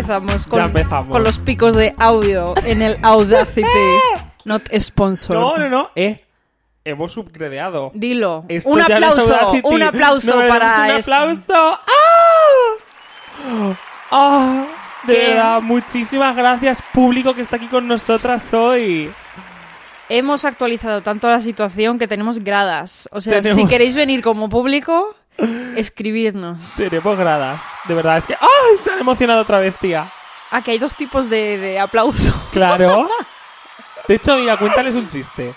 empezamos con, Ya empezamos. con los picos de audio en el Audacity. Not sponsored. No, no, no. Eh, hemos upgradeado. Dilo. Esto un no aplauso, un aplauso No, para un este- aplauso. ¡Ah! ¡Ah! De ¿Qué? verdad, muchísimas gracias, público que está aquí con nosotras hoy. Hemos actualizado tanto la situación que tenemos gradas. O sea, Tenemos- si queréis venir como público, escribidnos. Tenemos gradas. De verdad, es que. ¡Ay! Se han emocionado otra vez, tía. Ah, que hay dos tipos de, de aplauso. Claro. De hecho, mira, cuéntales un chiste.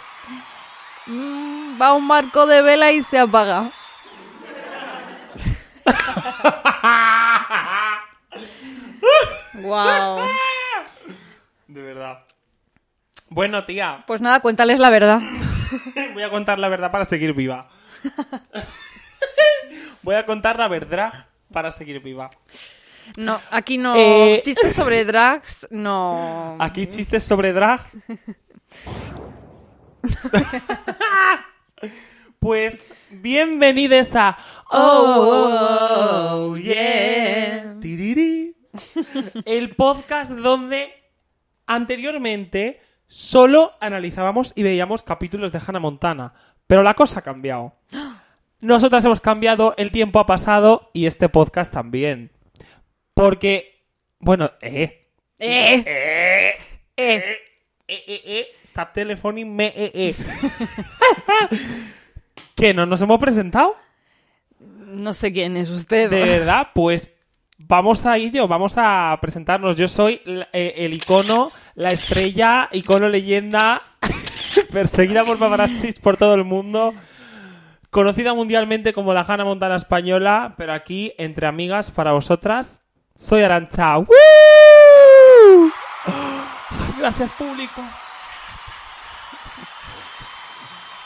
Mm, va un marco de vela y se apaga. wow. De verdad. Bueno, tía, Pues nada, cuéntales la verdad. voy a contar la verdad para seguir viva. Voy a contar la verdad para seguir viva. No, aquí no. Eh. Chistes sobre drags, no. Aquí chistes sobre drag. pues bienvenidos a Oh, oh, yeah. Tiriri. El podcast donde anteriormente solo analizábamos y veíamos capítulos de Hannah Montana, pero la cosa ha cambiado. Nosotras hemos cambiado, el tiempo ha pasado y este podcast también. Porque, bueno, eh, Eh, eh, eh. eh, eh, eh, stop telephoning me, eh, eh. ¿Que no nos hemos presentado? No sé quién es usted. De verdad, pues vamos a ello, vamos a presentarnos. Yo soy eh, el icono, la estrella, icono leyenda, perseguida por paparazzis por todo el mundo, conocida mundialmente como la Hannah Montana española, pero aquí, entre amigas, para vosotras, soy Arancha. ¡Woo! Gracias, público.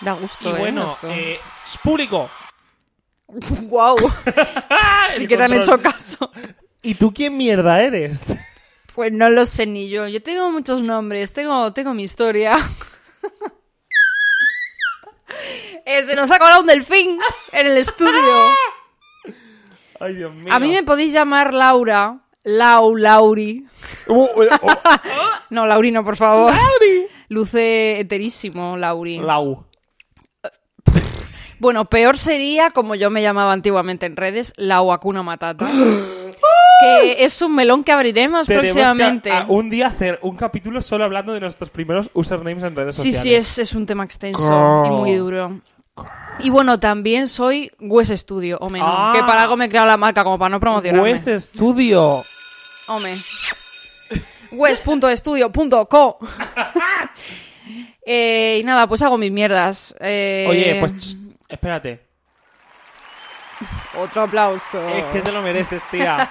Da gusto, Y eh, bueno, eh, público. Wow. sí que te han hecho caso. ¿Y tú quién mierda eres? Pues no lo sé ni yo. Yo tengo muchos nombres, tengo, tengo mi historia. Eh, se nos ha colado un delfín en el estudio. Ay, Dios mío. A mí me podéis llamar Laura. Lau, Lauri. Uh, uh, uh. No, Laurino, por favor. Luce heterísimo, Lauri. Lau. Bueno, peor sería, como yo me llamaba antiguamente en redes, Lau Hakuna Matata. que es un melón que abriremos Tenemos próximamente. que a- un día hacer un capítulo solo hablando de nuestros primeros usernames en redes Sí, sociales. sí, es, es un tema extenso Girl. y muy duro. Y bueno, también soy Wes Studio, hombre, no, Ah. que para algo me he creado la marca, como para no promocionarme. Wes Studio. Hombre. Wes.studio.co eh, Y nada, pues hago mis mierdas. Eh, Oye, pues ch, espérate. Otro aplauso. Es que te lo mereces, tía.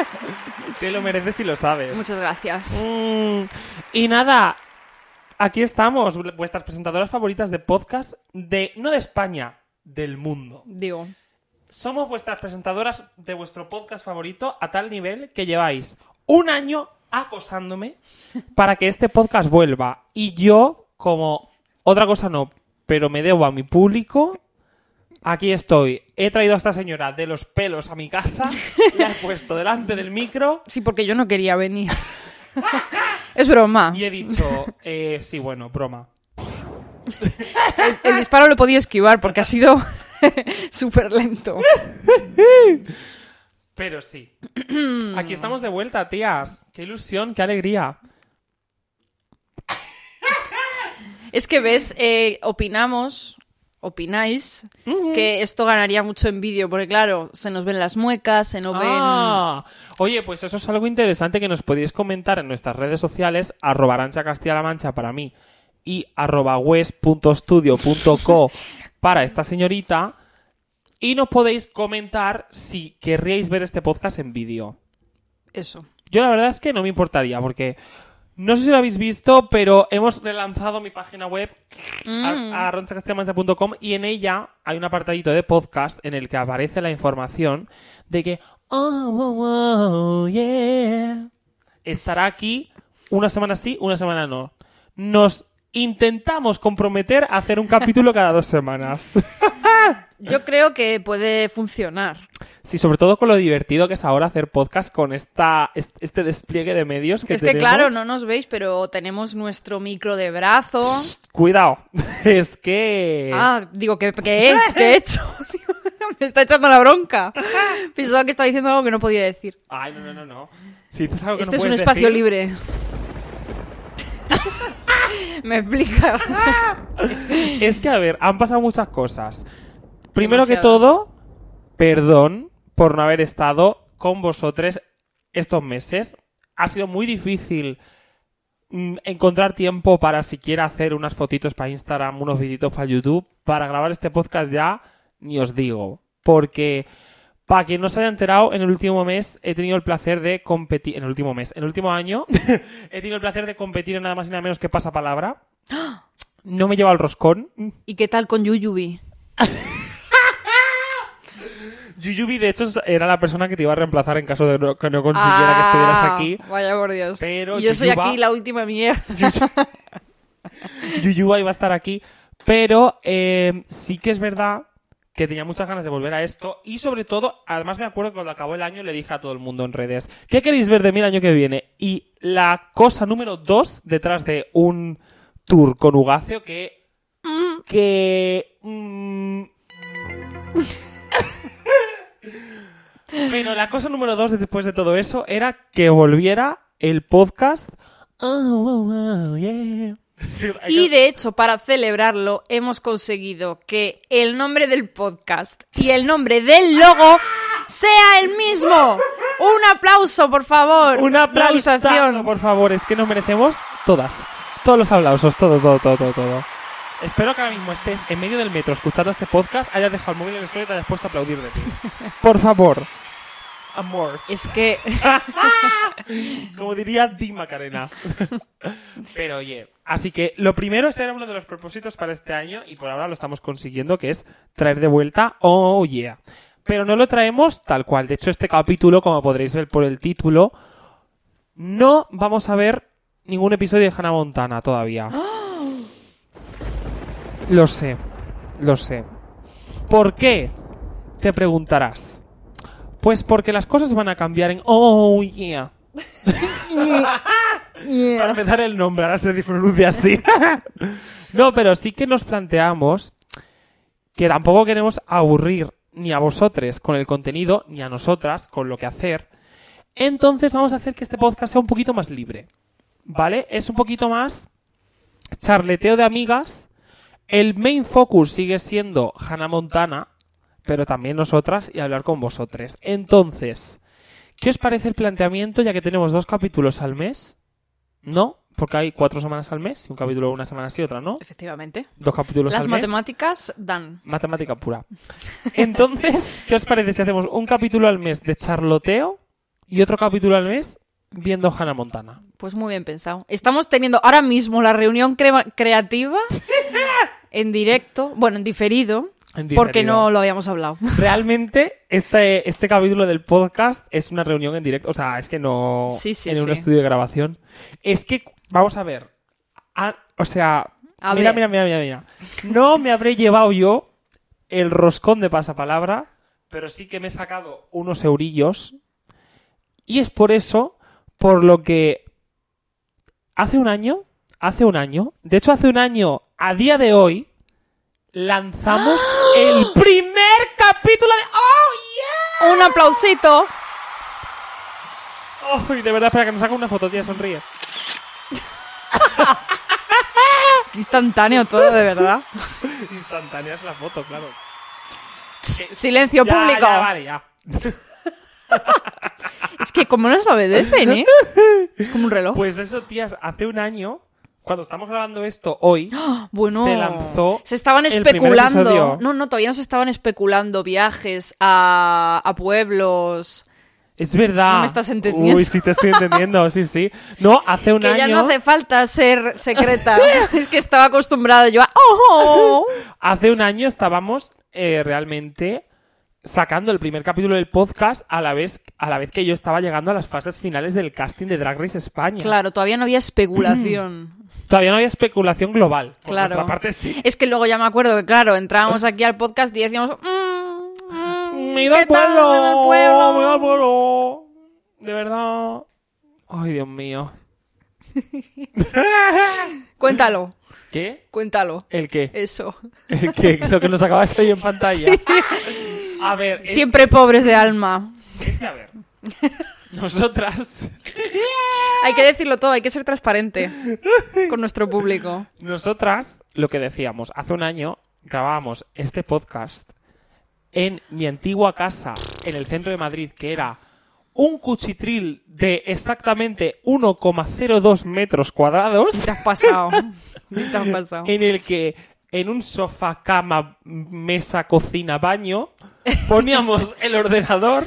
te lo mereces y lo sabes. Muchas gracias. Mm, y nada, aquí estamos, vuestras presentadoras favoritas de podcast de no de España, del mundo. Digo, Somos vuestras presentadoras de vuestro podcast favorito a tal nivel que lleváis un año acosándome para que este podcast vuelva. Y yo, como otra cosa no, pero me debo a mi público, aquí estoy. He traído a esta señora de los pelos a mi casa, la he puesto delante del micro sí, porque yo no quería venir. es broma. y he dicho, eh, sí, bueno, broma. El, el disparo lo podido esquivar porque ha sido súper lento. Pero sí. Aquí estamos de vuelta, tías. Qué ilusión, qué alegría. Es que ves, eh, opinamos, opináis, que esto ganaría mucho en vídeo, porque claro, se nos ven las muecas, se nos Ah, oye, pues eso es algo interesante que nos podéis comentar en nuestras redes sociales, arroba Arancha Castilla-La Mancha para mí y arroba wes.studio.co para esta señorita. Y nos podéis comentar si querríais ver este podcast en vídeo. ven eso. Yo la verdad es que no me importaría, porque no sé si lo habéis visto, pero hemos relanzado mi página web Mm. a, a ronchacastillamancha.com y en ella hay un apartadito de podcast en el que aparece la información de que oh, oh, oh, yeah, estará aquí una semana sí, una semana no. Nos intentamos comprometer a hacer un capítulo cada dos semanas. Yo creo que puede funcionar. Sí, sobre todo con lo divertido que es ahora hacer podcast con esta, est- este despliegue de medios que es que tenemos. claro, no nos veis, pero tenemos nuestro micro de brazo. Cuidado. Es que... Ah, digo, ¿qué, qué, he- qué he hecho? Me está echando la bronca. Pensaba que estaba diciendo algo que no podía decir. Ay, no, no, no, no. Si dices algo que Este no es un espacio decir- libre. Me explicas. Es que, a ver, han pasado muchas cosas. Primero que todo, perdón por no haber estado con vosotros estos meses. Ha sido muy difícil mm, encontrar tiempo para siquiera hacer unas fotitos para Instagram, unos vídeos para YouTube. Para grabar este podcast ya, ni os digo. Porque, para quien no se haya enterado, en el último mes he tenido el placer de competir. En el último mes, en el último año, he tenido el placer de competir en nada más y nada menos que pasapalabra. No me lleva el roscón. ¿Y qué tal con Yuyubi? Yuyubi, de hecho, era la persona que te iba a reemplazar en caso de no- que no consiguiera que estuvieras Ah, aquí. Vaya por Dios. Pero yo soy aquí la última mierda. Yuyuba iba a estar aquí. Pero eh, sí que es verdad que tenía muchas ganas de volver a esto. Y sobre todo, además me acuerdo que cuando acabó el año le dije a todo el mundo en redes, ¿qué queréis ver de mí el año que viene? Y la cosa número dos detrás de un tour con Ugacio que... Que... Pero la cosa número dos después de todo eso era que volviera el podcast. Oh, oh, oh, yeah. Y de hecho, para celebrarlo, hemos conseguido que el nombre del podcast y el nombre del logo sea el mismo. Un aplauso, por favor. Un aplauso, por favor, es que nos merecemos todas. Todos los aplausos, todo, todo, todo, todo, todo. Espero que ahora mismo estés en medio del metro escuchando este podcast, hayas dejado el móvil en el suelo y te hayas puesto a aplaudir de ti. Por favor. Amor. Es que Como diría Di Macarena. Pero oye, así que lo primero ese era uno de los propósitos para este año y por ahora lo estamos consiguiendo, que es traer de vuelta Oh Yeah. Pero no lo traemos tal cual. De hecho, este capítulo, como podréis ver por el título, no vamos a ver ningún episodio de Hannah Montana todavía. Lo sé, lo sé. ¿Por qué? Te preguntarás. Pues porque las cosas van a cambiar en Oh Yeah. Para empezar el nombre, ahora se pronuncia así. no, pero sí que nos planteamos que tampoco queremos aburrir ni a vosotros con el contenido, ni a nosotras con lo que hacer. Entonces vamos a hacer que este podcast sea un poquito más libre. ¿Vale? Es un poquito más charleteo de amigas. El main focus sigue siendo Hannah Montana, pero también nosotras y hablar con vosotros. Entonces, ¿qué os parece el planteamiento ya que tenemos dos capítulos al mes? ¿No? Porque hay cuatro semanas al mes y un capítulo una semana sí otra, ¿no? efectivamente, Dos capítulos las al mes. matemáticas dan. Matemática pura. Entonces, ¿qué os parece si hacemos un capítulo al mes de charloteo y otro capítulo al mes viendo Hannah Montana? Pues muy bien pensado. Estamos teniendo ahora mismo la reunión crea- creativa en directo, bueno, en diferido, En porque no lo habíamos hablado. Realmente, este, este capítulo del podcast es una reunión en directo. O sea, es que no. Sí, sí, en un estudio de grabación. Es que, vamos a ver. O sea. A mira, ver. mira, mira, mira, mira. No me habré llevado yo el roscón de pasapalabra, pero sí que me he sacado unos eurillos. Y es por eso, por lo que hace un año, hace un año, de hecho hace un año, a día de hoy, lanzamos el primer capítulo de... ¡Oh, Un aplausito. yeah! ¡Oh, de verdad, espera que nos saca una foto, tía, sonríe. Instantáneo todo, de verdad. Instantánea es la foto, claro. Silencio Ya, público. ya, vale, ya. Como nos obedecen, ¿eh? Es como un reloj. Pues eso, tías, hace un año, cuando estamos grabando esto hoy, Bueno, se lanzó se estaban especulando. No, no, todavía no se estaban especulando viajes a, a pueblos. Es verdad. No me estás entendiendo. Uy, sí te estoy entendiendo, sí, sí. No, hace un Que año. ya no hace falta ser secreta. es que estaba acostumbrada yo a. ¡Oh! Hace un año estábamos eh, realmente sacando el primer capítulo del podcast a la vez a la vez que yo estaba llegando a las fases finales del casting de Drag Race España. Claro, todavía no había especulación. Todavía no había especulación global. Por Claro. nuestra parte sí. Es que luego ya me acuerdo que, claro, entrábamos aquí al podcast y decíamos. "Mm, mm". Me he ido ¿Qué al pueblo. el pueblo? Me he ido al pueblo. De verdad. Ay, Dios mío. Cuéntalo, ¿Qué? cuéntalo. ¿El qué? Eso. El que lo que nos acaba de en pantalla. A ver, es- Siempre pobres de alma. es que, a ver. Nosotras, Hay que decirlo todo, hay que ser transparente con nuestro público. nosotras, lo que decíamos, hace un año grabábamos este podcast en mi antigua casa en el centro de Madrid, que era un cuchitril de exactamente 1,02 metros cuadrados. Te has pasado. Te has pasado. en el que en un sofá, cama, mesa, cocina, baño, poníamos el ordenador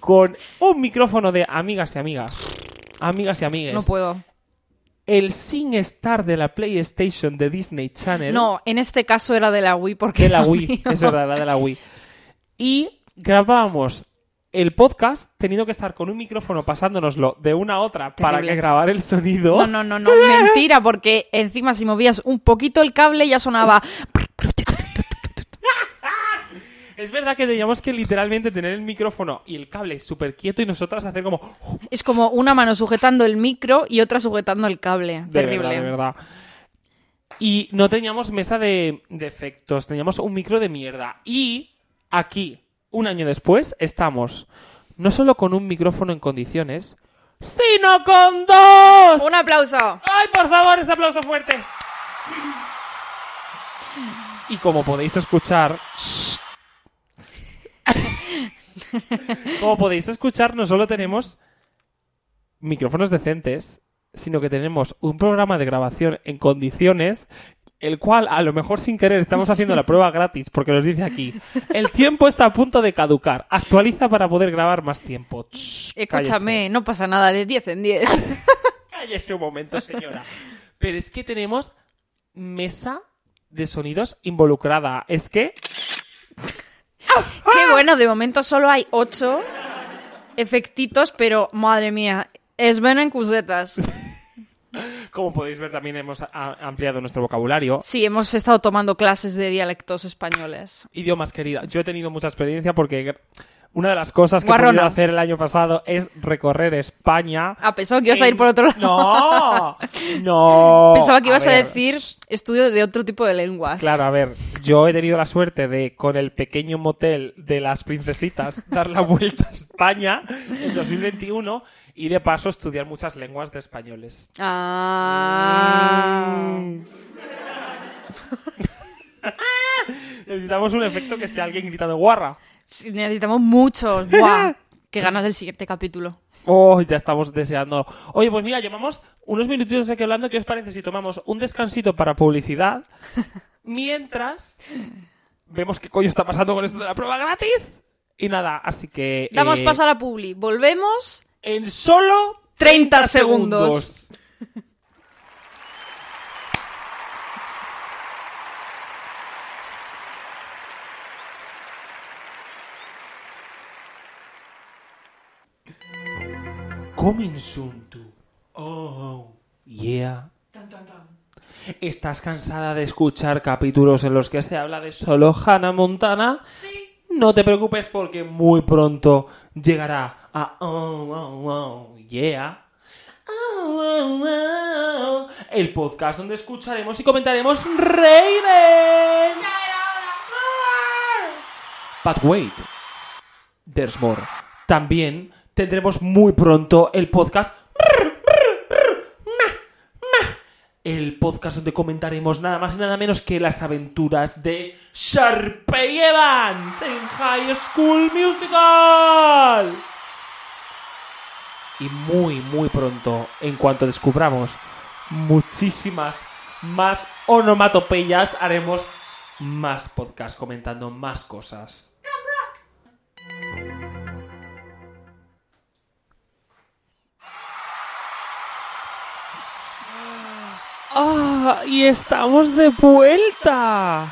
con un micrófono de amigas y amigas. Amigas y amigues. No puedo. El Sing Star de la PlayStation de Disney Channel. No, en este caso era de la Wii porque de la Wii. mío- Es verdad, era de la Wii. Y grabábamos el podcast teniendo que estar con un micrófono pasándonoslo de una a otra para que grabar el sonido. No, no, no, no, mentira, porque encima si movías un poquito el cable ya sonaba. Es verdad que teníamos que literalmente tener el micrófono y el cable súper quieto y nosotras hacer como... Es como una mano sujetando el micro y otra sujetando el cable. De Terrible. verdad, de verdad. Y no teníamos mesa de, de efectos, teníamos un micro de mierda. Y aquí, un año después, estamos no solo con un micrófono en condiciones, sino con dos. Un aplauso. ¡Ay, por favor, ese aplauso fuerte! Y como podéis escuchar... como podéis escuchar, no solo tenemos micrófonos decentes, sino que tenemos un programa de grabación en condiciones, el cual a lo mejor sin querer estamos haciendo la prueba gratis, porque nos dice aquí, el tiempo está a punto de caducar, actualiza para poder grabar más tiempo. Shh, Escúchame, no pasa nada, de 10 en 10. Cállese, cállese un momento, señora. Pero es que tenemos mesa de sonidos involucrada. Es que Qué bueno, de momento solo hay 8 efectitos, pero madre mía, es ven en cusetas. Como podéis ver, también hemos ampliado nuestro vocabulario. Sí, hemos estado tomando clases de dialectos españoles. Idiomas, querida. Yo he tenido mucha experiencia porque una de las cosas que he Guarrona. podido hacer el año pasado es recorrer España. Ah, pensaba que ibas a ir por otro lado. ¡No! ¡No! Pensaba que ibas a, decir estudio de otro tipo de lenguas. Claro, a ver, yo he tenido la suerte de, con el pequeño motel de las princesitas, dar la vuelta a España en 2021 y de paso estudiar muchas lenguas de españoles. Ah. Mm. Necesitamos un efecto que sea alguien gritando guarra. Sí, necesitamos muchos. Buah, qué ganas del siguiente capítulo. Oh, ya estamos deseando. Oye, pues mira, llevamos unos minutitos aquí hablando. ¿Qué os parece si tomamos un descansito para publicidad? Mientras vemos qué coño está pasando con esto de la prueba gratis. Y nada, así que. Damos eh, paso a la publi. Volvemos. En solo 30 segundos. Coming soon to. Oh, yeah. ¿Estás cansada de escuchar capítulos en los que se habla de solo Hannah Montana? Sí. No te preocupes porque muy pronto llegará a Oh, oh, oh, yeah. Oh, oh, oh, el podcast donde escucharemos y comentaremos Raven. But wait, there's more. También tendremos muy pronto el podcast el podcast donde comentaremos nada más y nada menos que las aventuras de Sharpay Evans en High School Musical. Y muy, muy pronto, en cuanto descubramos muchísimas más onomatopeyas, haremos más podcasts comentando más cosas. ¡Ah! ¡Y estamos de vuelta!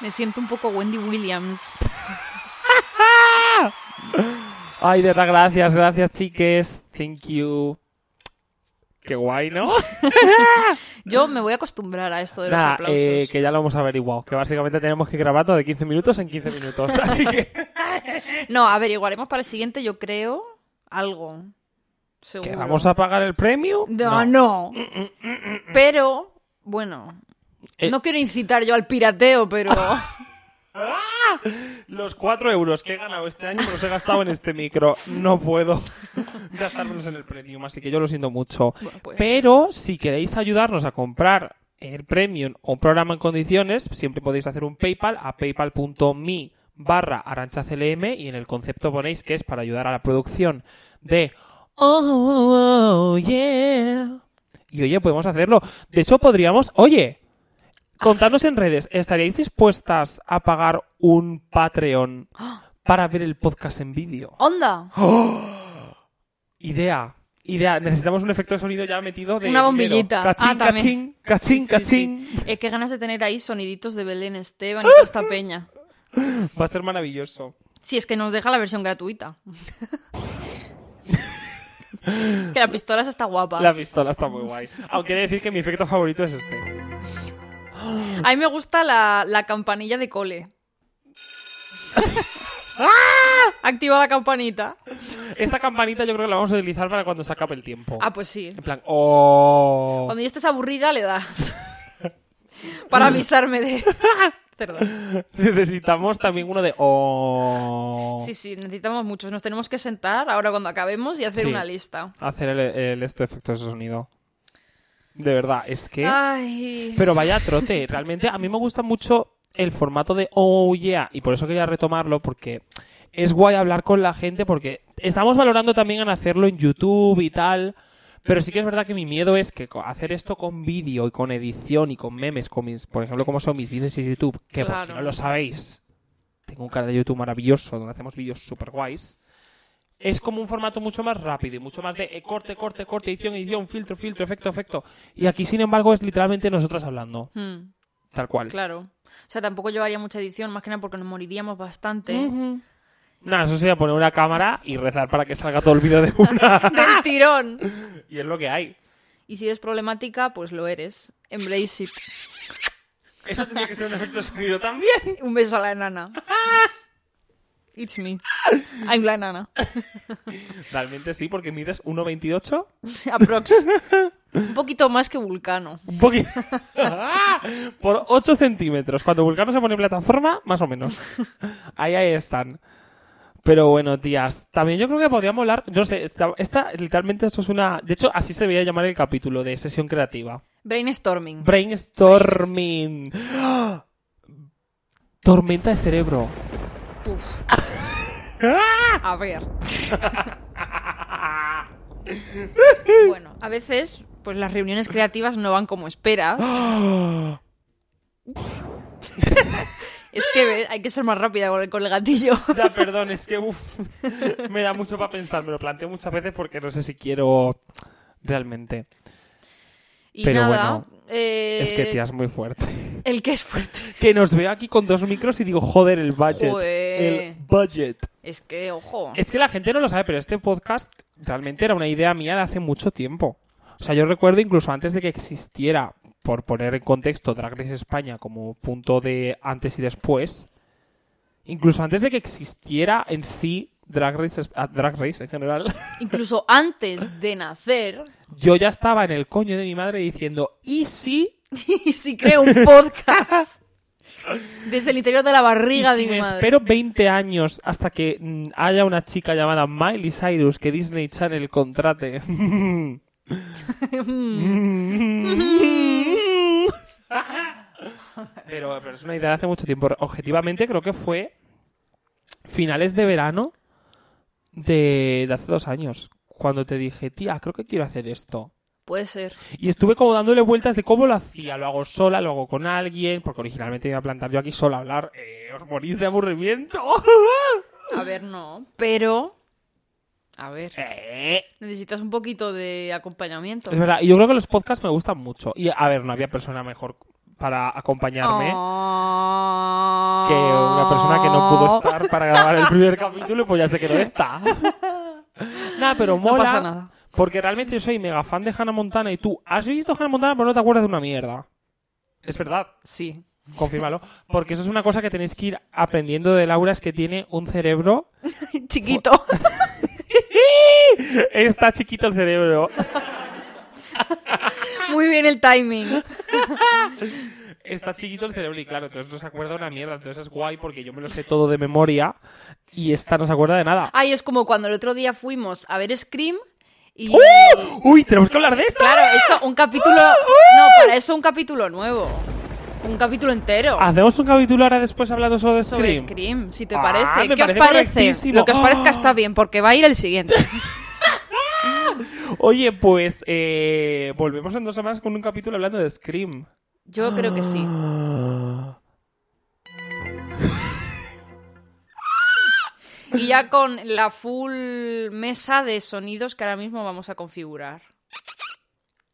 Me siento un poco Wendy Williams. Ay, de verdad, gracias, gracias, chiques. Thank you. Qué guay, ¿no? Yo me voy a acostumbrar a esto de los Nada, aplausos. eh, que ya lo hemos averiguado. Que básicamente tenemos que grabar todo de 15 minutos en 15 minutos. Así que... No, averiguaremos para el siguiente, yo creo, algo. Seguro. ¿Que vamos a pagar el premio? No, no. Pero, bueno. Eh. No quiero incitar yo al pirateo, pero. Los 4 euros que he ganado este año me los he gastado en este micro. No puedo gastármelos en el premium, así que yo lo siento mucho. Bueno, pues. Pero si queréis ayudarnos a comprar el premium o un programa en condiciones, siempre podéis hacer un PayPal a paypal.me barra aranchaclm y en el concepto ponéis que es para ayudar a la producción de Oh, oh, yeah. Y oye, podemos hacerlo. De hecho, podríamos... Oye, contadnos en redes, ¿estaríais dispuestas a pagar un Patreon para ver el podcast en vídeo? ¡Onda! Idea. Idea. Necesitamos un efecto de sonido ya metido de. Una bombillita. Cachín, Ah, cachín, cachín, Sí, sí, cachín. sí. Eh, qué ganas de tener ahí soniditos de Belén Esteban y esta peña. Va a ser maravilloso. Si es que nos deja la versión gratuita. que la pistola está guapa. La pistola está muy guay. Aunque he de decir que mi efecto favorito es este. A mí me gusta la, la campanilla de cole. Activa la campanita. Esa campanita yo creo que la vamos a utilizar para cuando se acabe el tiempo. Ah, pues sí. En plan, oh. Cuando ya estés aburrida le das. Para avisarme de... Perdón. Necesitamos también uno de oh. Sí, sí, necesitamos muchos. Nos tenemos que sentar ahora cuando acabemos y hacer Sí. una lista. Hacer el, el esto de efectos de sonido. De verdad, es que. Ay. Pero vaya trote, realmente a mí me gusta mucho el formato de oh yeah y por eso quería retomarlo porque es guay hablar con la gente porque estamos valorando también en hacerlo en YouTube y tal, pero sí que es verdad que mi miedo es que hacer esto con vídeo y con edición y con memes, con mis, por ejemplo como son mis vídeos de YouTube, que por si Claro. no lo sabéis, tengo un canal de YouTube maravilloso donde hacemos vídeos super guays. Es como un formato mucho más rápido y mucho más de eh, corte, corte, corte, edición, edición, filtro, filtro, efecto, efecto. Y aquí, sin embargo, es literalmente nosotros hablando. Hmm, Tal cual. claro. O sea, tampoco llevaría mucha edición, más que nada porque nos moriríamos bastante. Nada, eso sería poner una cámara y rezar para que salga todo el vídeo de una. ¡Del tirón! y es lo que hay. Y si eres problemática, pues lo eres. Embrace it. Eso tendría que ser un efecto sonido también. Un beso a la enana. It's me. I'm la enana. Realmente sí, porque mides 1,28. Aprox. Un poquito más que Vulcano. Un poquito. Por 8 centímetros. Cuando Vulcano se pone en plataforma, más o menos. Ahí, ahí están. Pero bueno, tías, también yo creo que podríamos hablar, no sé, esta, esta- literalmente esto es una, de hecho así se debería llamar el capítulo de sesión creativa. Brainstorming. Brainstorming. ¡Ah! Tormenta de cerebro. Puf. A ver. Bueno, a veces, pues las reuniones creativas no van como esperas. Es que hay que ser más rápida con el, con el gatillo. Ya, perdón, es que uf, me da mucho para pensar. Me lo planteo muchas veces porque no sé si quiero realmente. Y Pero nada, bueno, eh, Es que, tía, es muy fuerte. El que es fuerte. Que nos veo aquí con dos micros y digo, joder, el budget. Joder. El budget. Es que, ojo. Es que la gente no lo sabe, pero este podcast realmente era una idea mía de hace mucho tiempo. O sea, yo recuerdo incluso antes de que existiera, por poner en contexto, Drag Race España como punto de antes y después, incluso antes de que existiera en sí Drag Race, ah, Drag Race en general, Incluso antes de nacer, yo ya estaba en el coño de mi madre diciendo, ¿y si? y si creo un podcast desde el interior de la ¿Y barriga si de mi me madre. espero 20 años hasta que mm, haya una chica llamada Miley Cyrus que Disney Channel contrate? pero, pero es una idea de hace mucho tiempo. Objetivamente creo que fue finales de verano de, de hace dos años. Cuando te dije, tía, creo que quiero hacer esto. Puede ser. Y estuve como dándole vueltas de cómo lo hacía. Lo hago sola, lo hago con alguien, porque originalmente me iba a plantar yo aquí sola a hablar. Eh, os morís de aburrimiento. A ver, no. Pero. A ver. Eh, Necesitas un poquito de acompañamiento. Es verdad, y yo creo que los podcasts me gustan mucho. Y a ver, no había persona mejor para acompañarme Oh. que una persona que no pudo estar para grabar el primer capítulo y pues ya se quedó esta. Nada, pero No mola. pasa nada. Porque realmente yo soy mega fan de Hannah Montana y tú has visto Hannah Montana pero no te acuerdas de una mierda. Es verdad, Sí. confírmalo. Porque eso es una cosa que tenéis que ir aprendiendo de Laura, es que tiene un cerebro... Chiquito. Está chiquito el cerebro. Muy bien el timing. Está chiquito el cerebro y claro, entonces no se acuerda de una mierda. Entonces es guay porque yo me lo sé todo de memoria y esta no se acuerda de nada. Ay, es como cuando el otro día fuimos a ver Scream y... ¡Uh! ¡Uy! Tenemos que hablar de eso. Claro, eso, un capítulo... No, para eso un capítulo nuevo. Un capítulo entero. Hacemos un capítulo ahora después hablando solo de Sobre Scream. Scream, si te Ah, parece. me ¿Qué os parece. Lo que os parezca está bien, porque va a ir el siguiente. Oye, pues eh, volvemos en dos semanas con un capítulo hablando de Scream. Yo creo que sí. Y ya con la full mesa de sonidos que ahora mismo vamos a configurar.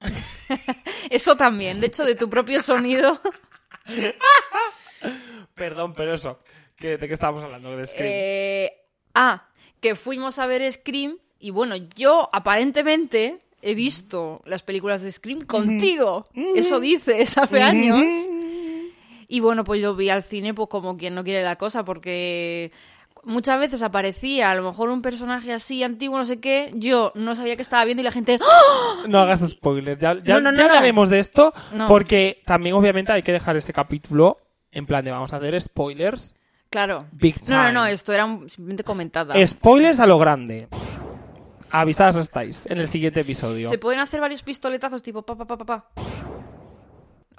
Eso también, de hecho, de tu propio sonido. Perdón, pero eso. ¿qué- ¿De qué estábamos hablando? De Scream. Eh, ah, que fuimos a ver Scream y bueno, yo aparentemente he visto las películas de Scream contigo. Eso dices hace años. Y bueno, pues yo vi al cine pues como quien no quiere la cosa porque muchas veces aparecía a lo mejor un personaje así antiguo, no sé qué, yo no sabía que estaba viendo y la gente ¡Ah! No hagas spoilers. Ya, ya, No, no, no, ya no. hablaremos de esto. No. Porque también, obviamente, hay que dejar este capítulo en plan de vamos a hacer spoilers. Claro. Big No, no, time. no, esto era un- simplemente comentada. Spoilers a lo grande. Avisados estáis en el siguiente episodio. ¿Se pueden hacer varios pistoletazos tipo pa pa pa pa pa?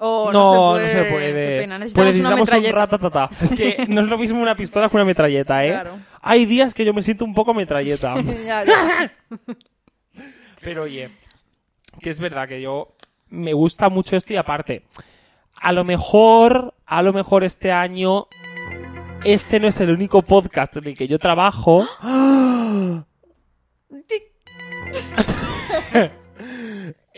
No, no, no se puede. Qué pena, Pues necesitamos una necesitamos un ratatata. Es que no es lo mismo una pistola que una metralleta, ¿eh? Claro. Hay días que yo me siento un poco metralleta. Ya, ya. Pero oye, que es verdad que yo me gusta mucho esto y aparte, a lo mejor, a lo mejor este año, este no es el único podcast en el que yo trabajo.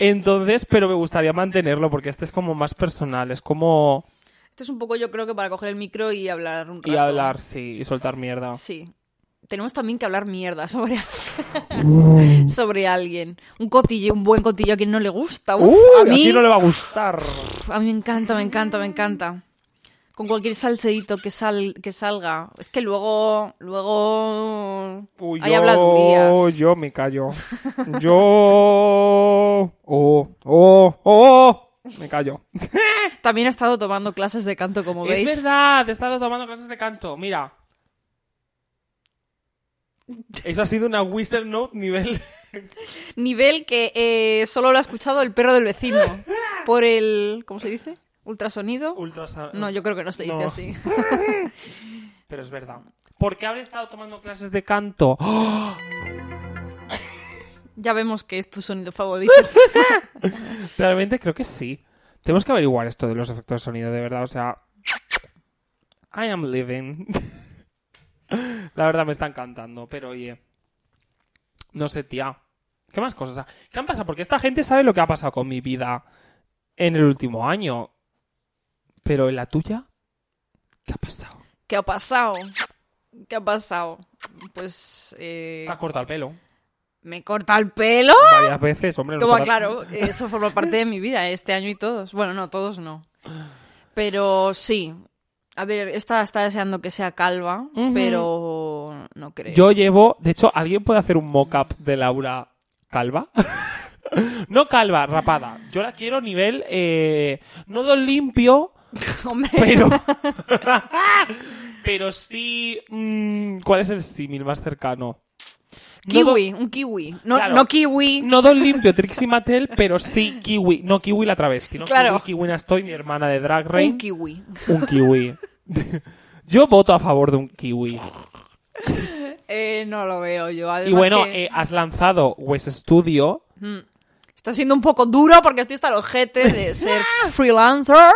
Entonces, pero me gustaría mantenerlo porque este es como más personal, es como Este es un poco yo creo que para coger el micro y hablar un rato. y hablar, sí, y soltar mierda. Sí. Tenemos también que hablar mierda sobre, sobre alguien. Un cotillo, un buen cotillo a quien no le gusta. Uf, Uh, a mí, no le va a gustar. a mí me encanta, me encanta, me encanta. Con cualquier salseíto que, sal, que salga. Es que luego, luego Uy, hay yo, yo me callo. Yo. Oh, oh, oh. Me callo. También he estado tomando clases de canto, como veis. Es verdad, he estado tomando clases de canto. Mira. Eso ha sido una whistle note nivel. Nivel que eh, solo lo ha escuchado el perro del vecino. Por el. ¿Cómo se dice? ¿Ultrasonido? Ultrasa- No, yo creo que no se dice No. así. Pero es verdad. ¿Por qué habré estado tomando clases de canto? ¡Oh! Ya vemos que es tu sonido favorito. Realmente creo que sí. Tenemos que averiguar esto de los efectos de sonido, de verdad. O sea. I am living. La verdad me está encantando, pero oye. No sé, tía. ¿Qué más cosas? ¿Qué han pasado? Porque esta gente sabe lo que ha pasado con mi vida en el último año. Pero en la tuya, ¿qué ha pasado? ¿Qué ha pasado? ¿Qué ha pasado? Pues. Eh, Te ha cortado el pelo. me corta el pelo. Varias veces, hombre. no Toma, te- claro, eso forma parte de mi vida este año y todos. Bueno, no, todos no. Pero sí. A ver, esta está deseando que sea calva, pero no creo. Yo llevo. De hecho, ¿alguien puede hacer un mock-up de Laura calva? no calva, rapada. Yo la quiero nivel. Eh, no don limpio, Hombre, pero. pero sí. mm, ¿Cuál es el símil más cercano? No kiwi, un kiwi. No, Claro. no kiwi. No don limpio, Trixie Mattel, pero sí kiwi. No kiwi la travesti, no Claro. kiwi, kiwi estoy, mi hermana de Drag Race. Un kiwi. Un kiwi. Yo voto a favor de un kiwi. Eh, no lo veo yo. Además Y bueno, que, eh, has lanzado West Studio. mm, está siendo un poco duro porque estoy hasta el ojete de ser freelancer.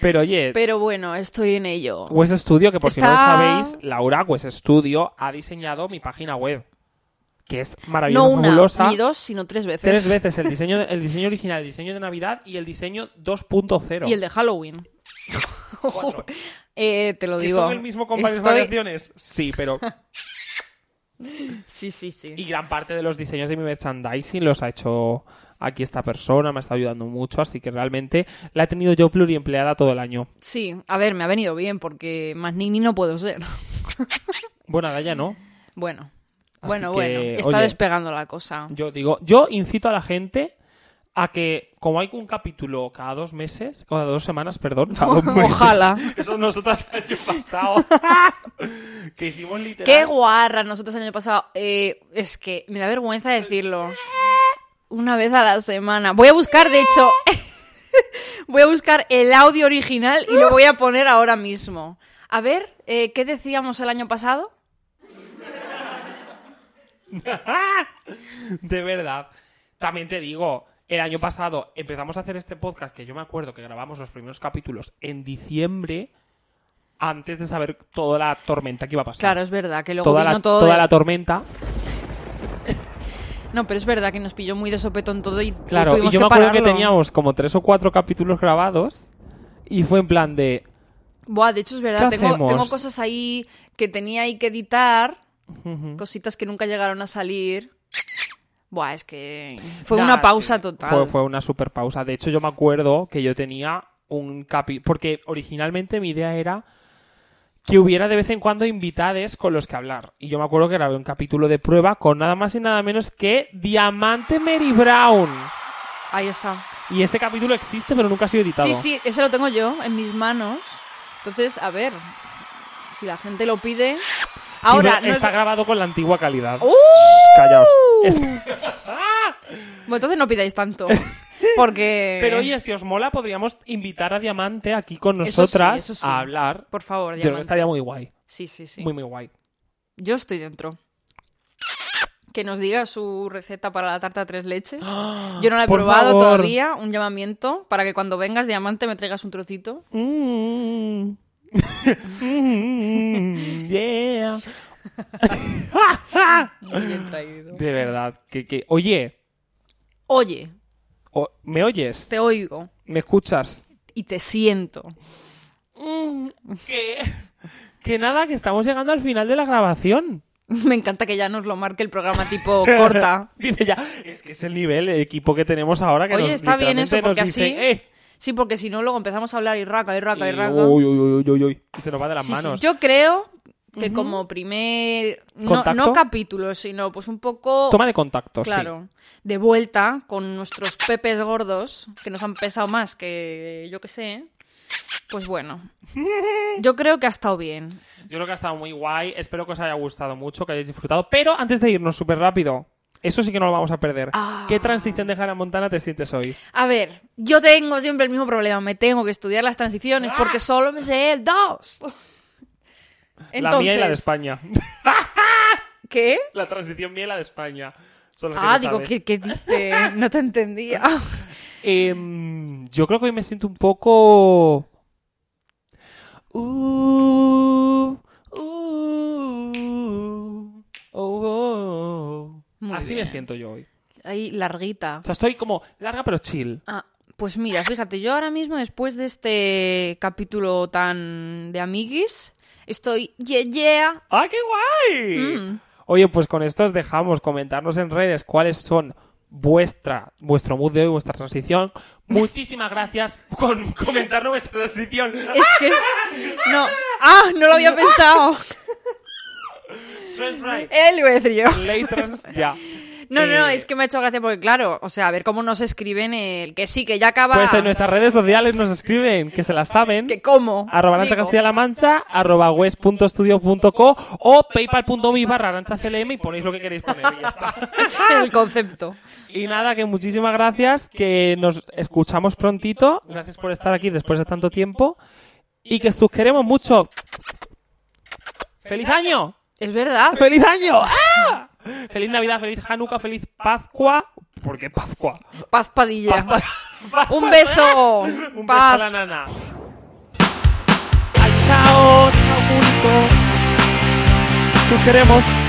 Pero oye, Pero bueno, estoy en ello. West Studio, que por si no lo sabéis, Laura West Studio ha diseñado mi página web. Que es maravillosa, No una, fabulosa. ni dos, sino tres veces. Tres veces el diseño, el diseño original, el diseño de Navidad y el diseño 2.0. Y el de Halloween. Eh, te lo ¿Que digo. son el mismo con varias Estoy- variaciones? Sí, pero Sí, sí, sí. Y gran parte de los diseños de mi merchandising los ha hecho aquí esta persona, me está ayudando mucho, así que realmente la he tenido yo pluriempleada todo el año. Sí, a ver, me ha venido bien porque más nini no puedo ser. Bueno, ahora ya no. Bueno, Así bueno, que, bueno. Está oye, despegando la cosa. Yo digo, yo incito a la gente a que, como hay un capítulo cada dos meses, cada dos semanas, perdón, cada dos meses, Ojalá. Eso nosotros el año pasado, que hicimos literal. Qué guarra nosotros el año pasado. Eh, es que me da vergüenza decirlo. Una vez a la semana. Voy a buscar, de hecho, voy a buscar el audio original y lo voy a poner ahora mismo. A ver, eh, ¿qué decíamos el año pasado? De verdad. También te digo, el año pasado empezamos a hacer este podcast que yo me acuerdo que grabamos los primeros capítulos en diciembre antes de saber toda la tormenta que iba a pasar. Claro, es verdad que luego toda vino la, todo. toda de- la tormenta. No, pero es verdad que nos pilló muy de sopetón todo y Claro, y yo que me acuerdo que teníamos como tres o cuatro capítulos grabados y fue en plan de... Buah, de hecho es verdad, ¿Qué tengo, tengo cosas ahí que tenía ahí que editar, cositas que nunca llegaron a salir. Buah, es que fue Nah, una pausa sí, total. Fue, fue una super pausa. De hecho, yo me acuerdo que yo tenía un capi... Porque originalmente mi idea era que hubiera de vez en cuando invitades con los que hablar. Y yo me acuerdo que grabé un capítulo de prueba con nada más y nada menos que Diamante Mary Brown. Ahí está. Y ese capítulo existe, pero nunca ha sido editado. Sí, sí, ese lo tengo yo en mis manos. Entonces, a ver, si la gente lo pide. Ahora, no está es- grabado con la antigua calidad. ¡Uh! Callaos. Bueno, entonces no pidáis tanto. Porque. Pero oye, si os mola, podríamos invitar a Diamante aquí con Eso nosotras sí. a hablar. Por favor, Yo creo que Diamante. estaría muy guay. Sí, sí, sí. Muy, muy guay. Yo estoy dentro. Que nos diga su receta para la tarta tres leches. Yo no la he Por probado favor. todavía. Un llamamiento para que cuando vengas, Diamante, me traigas un trocito. Mm. Mm, yeah. Muy bien traído. De verdad. Que, que... Oye, Oye, o- ¿me oyes? te oigo ¿Me escuchas? y te siento. Que... que nada, que estamos llegando al final de la grabación. Me encanta que ya nos lo marque el programa tipo corta. Ya, es que es el nivel de equipo que tenemos ahora que Oye, nos, está bien eso, porque así- "Eh", Sí, porque si no, luego empezamos a hablar y raca, y raca, y y raca. uy, uy, uy, uy, uy, y se nos va de las Sí, sí. manos. Yo creo que como primer... No, no capítulo, sino pues un poco... Toma de contacto, sí. Claro. De vuelta con nuestros pepes gordos, que nos han pesado más que yo que sé. Pues bueno. Yo creo que ha estado bien. Yo creo que ha estado muy guay. Espero que os haya gustado mucho, que hayáis disfrutado. Pero antes de irnos súper rápido, eso sí que no lo vamos a perder. Ah. ¿Qué transición de Hannah Montana te sientes hoy? A ver, yo tengo siempre el mismo problema. Me tengo que estudiar las transiciones porque solo me sé el dos. la mía y la de España. ¿Qué? la transición mía y la de España. Son las que Ah, no digo. ¿qué, ¿qué dice? No te entendía. Em, yo creo que hoy me siento un poco... Uh, uh, oh, oh. Así bien. me siento yo hoy. Ahí, larguita. O sea, estoy como larga pero chill. Ah, pues mira, fíjate, yo ahora mismo, después de este capítulo tan de amiguis, estoy yeah, yeah. ¡Ah, qué guay! Mm. Oye, pues con esto os dejamos comentarnos en redes cuáles son vuestra, vuestro mood de hoy, vuestra transición. Muchísimas gracias por comentarnos vuestra transición. Es que... No. Ah, no lo había pensado. Eh, lo iba a decir yo. Ya. No, no, Eh, es que me ha hecho gracia porque, claro, o sea, a ver cómo nos escriben el que sí, que ya acaba... Pues en nuestras redes sociales nos escriben, que se las saben. Que cómo. Arroba Arancha Castilla-La Mancha, arroba web.studio.co o paypal.me barra aranchaclm y ponéis lo que queréis poner y ya está. El concepto. Y nada, que muchísimas gracias, que nos escuchamos prontito. Gracias por estar aquí después de tanto tiempo. Y que os queremos mucho. ¡Feliz año! Es verdad. ¡Feliz año! ¡Ah! ¡Feliz Navidad, feliz Hanukkah, feliz Pascua! ¿Por qué Pascua? Paz Padilla. Pascua. Un beso. Un beso a la nana. Ay, chao, chao público. Queremos.